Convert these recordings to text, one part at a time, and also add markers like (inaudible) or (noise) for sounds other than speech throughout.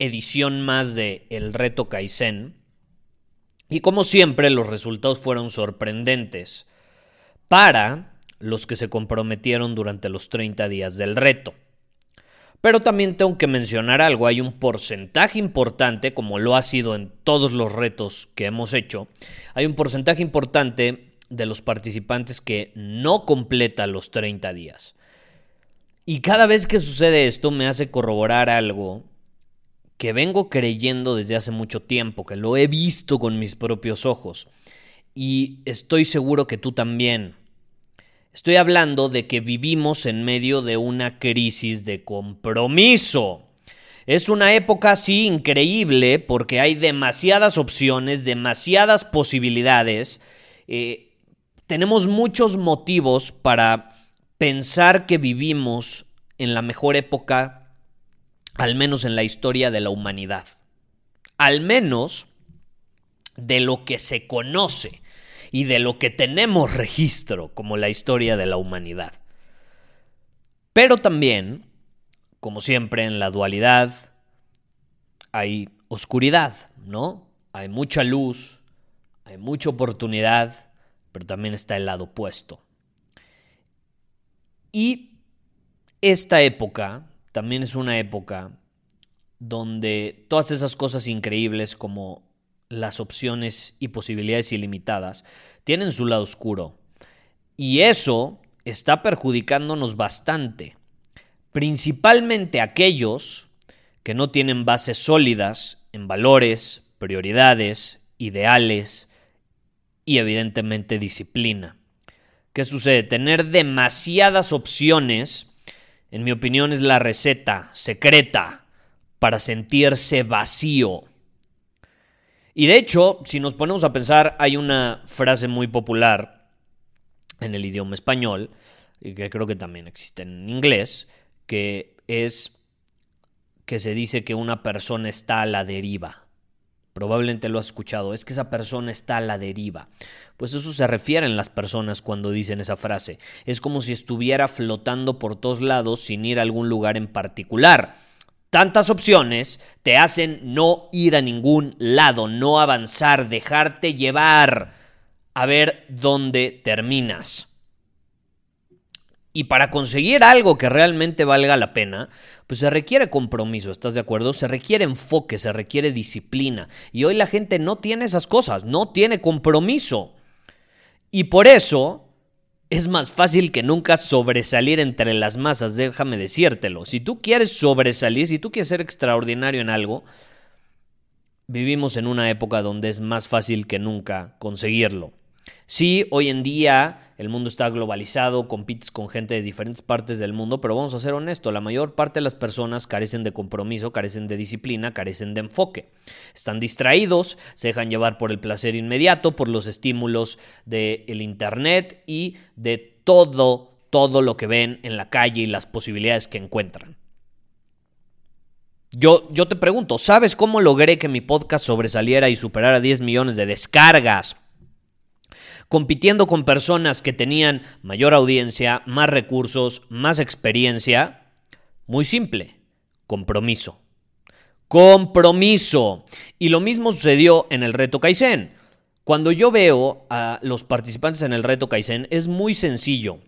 edición más de El Reto Kaizen. Y como siempre, los resultados fueron sorprendentes para los que se comprometieron durante los 30 días del reto. Pero también tengo que mencionar algo, hay un porcentaje importante, como lo ha sido en todos los retos que hemos hecho, hay un porcentaje importante de los participantes que no completa los 30 días. Y cada vez que sucede esto me hace corroborar algo que vengo creyendo desde hace mucho tiempo, que lo he visto con mis propios ojos. Y estoy seguro que tú también. Estoy hablando de que vivimos en medio de una crisis de compromiso. Es una época así increíble porque hay demasiadas opciones, demasiadas posibilidades. Eh, tenemos muchos motivos para pensar que vivimos en la mejor época al menos en la historia de la humanidad. Al menos de lo que se conoce y de lo que tenemos registro como la historia de la humanidad. Pero también, como siempre en la dualidad, hay oscuridad, ¿no? Hay mucha luz, hay mucha oportunidad, pero también está el lado opuesto. Y esta época también es una época donde todas esas cosas increíbles como las opciones y posibilidades ilimitadas tienen su lado oscuro. Y eso está perjudicándonos bastante, principalmente aquellos que no tienen bases sólidas en valores, prioridades, ideales y evidentemente disciplina. ¿Qué sucede? Tener demasiadas opciones en mi opinión, es la receta secreta para sentirse vacío. Y de hecho, si nos ponemos a pensar, hay una frase muy popular en el idioma español, y que creo que también existe en inglés, que es que se dice que una persona está a la deriva. Probablemente lo has escuchado, es que esa persona está a la deriva. Pues eso se refieren las personas cuando dicen esa frase. Es como si estuviera flotando por todos lados sin ir a algún lugar en particular. Tantas opciones te hacen no ir a ningún lado, no avanzar, dejarte llevar, a ver dónde terminas. Y para conseguir algo que realmente valga la pena, pues se requiere compromiso, ¿estás de acuerdo? Se requiere enfoque, se requiere disciplina. Y hoy la gente no tiene esas cosas, no tiene compromiso. Y por eso es más fácil que nunca sobresalir entre las masas, déjame decírtelo. Si tú quieres sobresalir, si tú quieres ser extraordinario en algo, vivimos en una época donde es más fácil que nunca conseguirlo. Sí, hoy en día el mundo está globalizado, compites con gente de diferentes partes del mundo, pero vamos a ser honestos, la mayor parte de las personas carecen de compromiso, carecen de disciplina, carecen de enfoque. Están distraídos, se dejan llevar por el placer inmediato, por los estímulos del Internet y de todo, todo lo que ven en la calle y las posibilidades que encuentran. Yo, yo te pregunto, ¿sabes cómo logré que mi podcast sobresaliera y superara 10 millones de descargas compitiendo con personas que tenían mayor audiencia, más recursos, más experiencia. Muy simple, compromiso. Compromiso. Y lo mismo sucedió en el reto Kaizen. Cuando yo veo a los participantes en el reto Kaizen, es muy sencillo.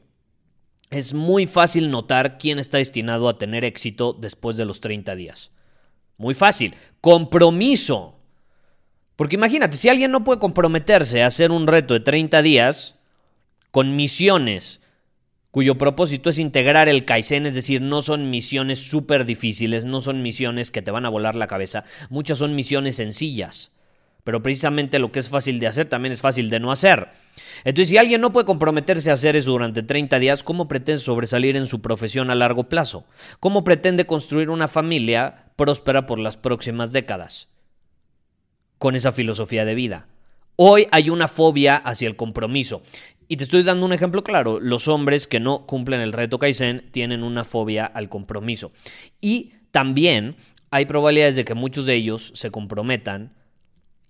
Es muy fácil notar quién está destinado a tener éxito después de los 30 días. Muy fácil. Compromiso. Porque imagínate, si alguien no puede comprometerse a hacer un reto de 30 días con misiones cuyo propósito es integrar el Kaizen, es decir, no son misiones súper difíciles, no son misiones que te van a volar la cabeza, muchas son misiones sencillas. Pero precisamente lo que es fácil de hacer también es fácil de no hacer. Entonces, si alguien no puede comprometerse a hacer eso durante 30 días, ¿cómo pretende sobresalir en su profesión a largo plazo? ¿Cómo pretende construir una familia próspera por las próximas décadas? Con esa filosofía de vida. Hoy hay una fobia hacia el compromiso. Y te estoy dando un ejemplo claro. Los hombres que no cumplen el reto Kaizen tienen una fobia al compromiso. Y también hay probabilidades de que muchos de ellos se comprometan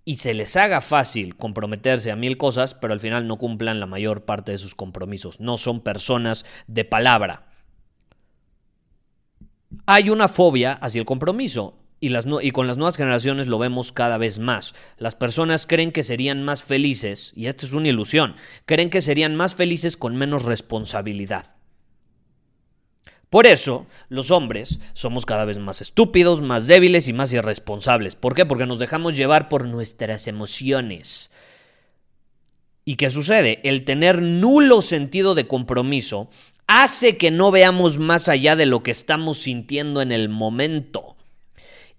y se les haga fácil comprometerse a mil cosas, pero al final no cumplan la mayor parte de sus compromisos. No son personas de palabra. Hay una fobia hacia el compromiso y, las, y, con las nuevas generaciones lo vemos cada vez más. Las personas creen que serían más felices, y esta es una ilusión, creen que serían más felices con menos responsabilidad. Por eso, los hombres somos cada vez más estúpidos, más débiles y más irresponsables. ¿Por qué? Porque nos dejamos llevar por nuestras emociones. ¿Y qué sucede? El tener nulo sentido de compromiso hace que no veamos más allá de lo que estamos sintiendo en el momento.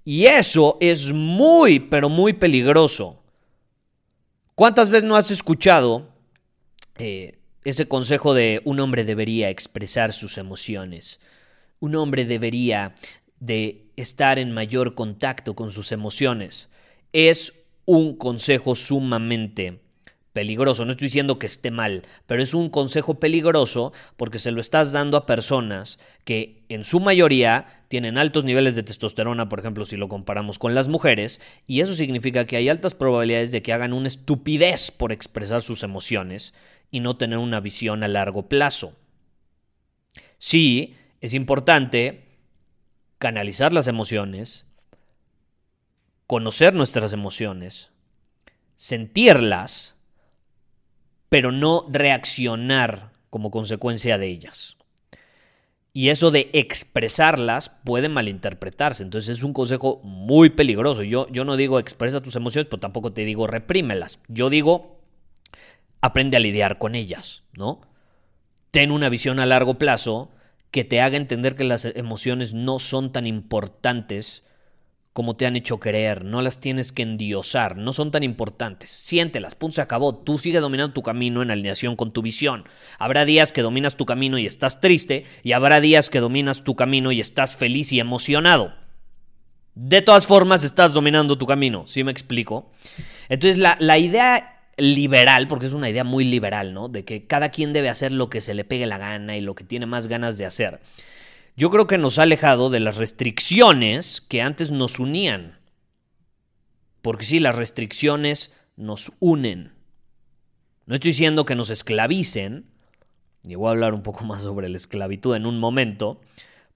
Y eso es muy, pero muy peligroso. ¿Cuántas veces no has escuchado eh, ese consejo de un hombre debería expresar sus emociones. Un hombre debería de estar en mayor contacto con sus emociones. Es un consejo sumamente peligroso. No estoy diciendo que esté mal, pero es un consejo peligroso porque se lo estás dando a personas que en su mayoría tienen altos niveles de testosterona, por ejemplo, si lo comparamos con las mujeres, y eso significa que hay altas probabilidades de que hagan una estupidez por expresar sus emociones y no tener una visión a largo plazo. Sí, es importante canalizar las emociones, conocer nuestras emociones, sentirlas, pero no reaccionar como consecuencia de ellas. Y eso de expresarlas puede malinterpretarse. Entonces es un consejo muy peligroso. Yo, yo no digo expresa tus emociones, pero tampoco te digo reprímelas. Yo digo aprende a lidiar con ellas, ¿no? Ten una visión a largo plazo que te haga entender que las emociones no son tan importantes como te han hecho creer, no las tienes que endiosar, no son tan importantes. Siéntelas, punto se acabó, tú sigue dominando tu camino en alineación con tu visión. Habrá días que dominas tu camino y estás triste, y habrá días que dominas tu camino y estás feliz y emocionado. De todas formas, estás dominando tu camino, ¿sí me explico? Entonces, la, la idea liberal, porque es una idea muy liberal, ¿no? De que cada quien debe hacer lo que se le pegue la gana y lo que tiene más ganas de hacer. Yo creo que nos ha alejado de las restricciones que antes nos unían. Porque sí, las restricciones nos unen. No estoy diciendo que nos esclavicen, y voy a hablar un poco (laughs) más sobre la esclavitud en un momento,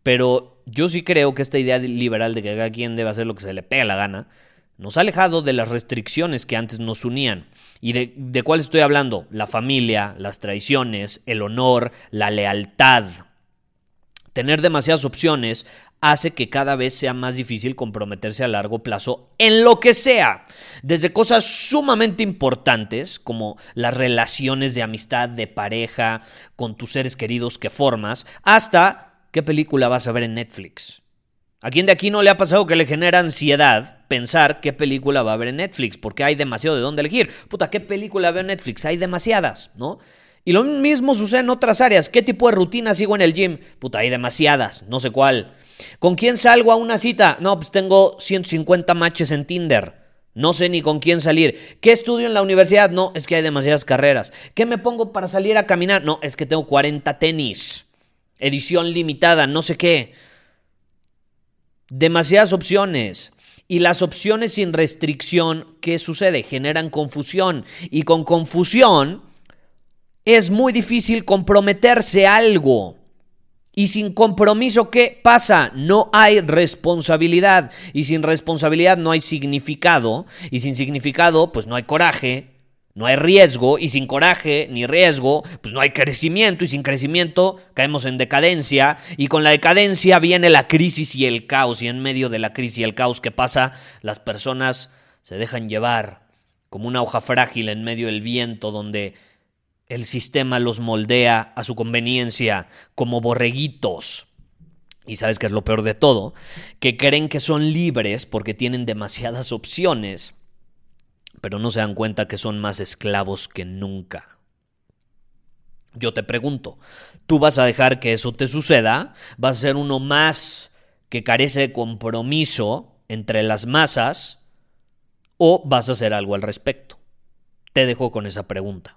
pero yo sí creo que esta idea liberal de que cada quien debe hacer lo que se le pegue la gana, nos ha alejado de las restricciones que antes nos unían. ¿Y de, de cuál estoy hablando? La familia, las traiciones, el honor, la lealtad. Tener demasiadas opciones hace que cada vez sea más difícil comprometerse a largo plazo en lo que sea, desde cosas sumamente importantes como las relaciones de amistad, de pareja, con tus seres queridos que formas, hasta qué película vas a ver en Netflix. ¿A quién de aquí no le ha pasado que le genera ansiedad pensar qué película va a ver en Netflix? Porque hay demasiado de dónde elegir. Puta, ¿qué película veo en Netflix? Hay demasiadas, ¿no? Y lo mismo sucede en otras áreas. ¿Qué tipo de rutina sigo en el gym? Puta, hay demasiadas, no sé cuál. ¿Con quién salgo a una cita? No, pues tengo 150 matches en Tinder. No sé ni con quién salir. ¿Qué estudio en la universidad? No, es que hay demasiadas carreras. ¿Qué me pongo para salir a caminar? No, es que tengo 40 tenis. Edición limitada, no sé qué demasiadas opciones. Y las opciones sin restricción, ¿qué sucede? Generan confusión. Y con confusión es muy difícil comprometerse a algo. Y sin compromiso, ¿qué pasa? No hay responsabilidad. Y sin responsabilidad no hay significado. Y sin significado, pues no hay coraje, no hay riesgo y sin coraje ni riesgo, pues no hay crecimiento y sin crecimiento caemos en decadencia y con la decadencia viene la crisis y el caos y en medio de la crisis y el caos que pasa, las personas se dejan llevar como una hoja frágil en medio del viento donde el sistema los moldea a su conveniencia como borreguitos. Y sabes que es lo peor de todo, que creen que son libres porque tienen demasiadas opciones pero no se dan cuenta que son más esclavos que nunca. Yo te pregunto, ¿tú vas a dejar que eso te suceda? ¿Vas a ser uno más que carece de compromiso entre las masas? ¿O vas a hacer algo al respecto? Te dejo con esa pregunta.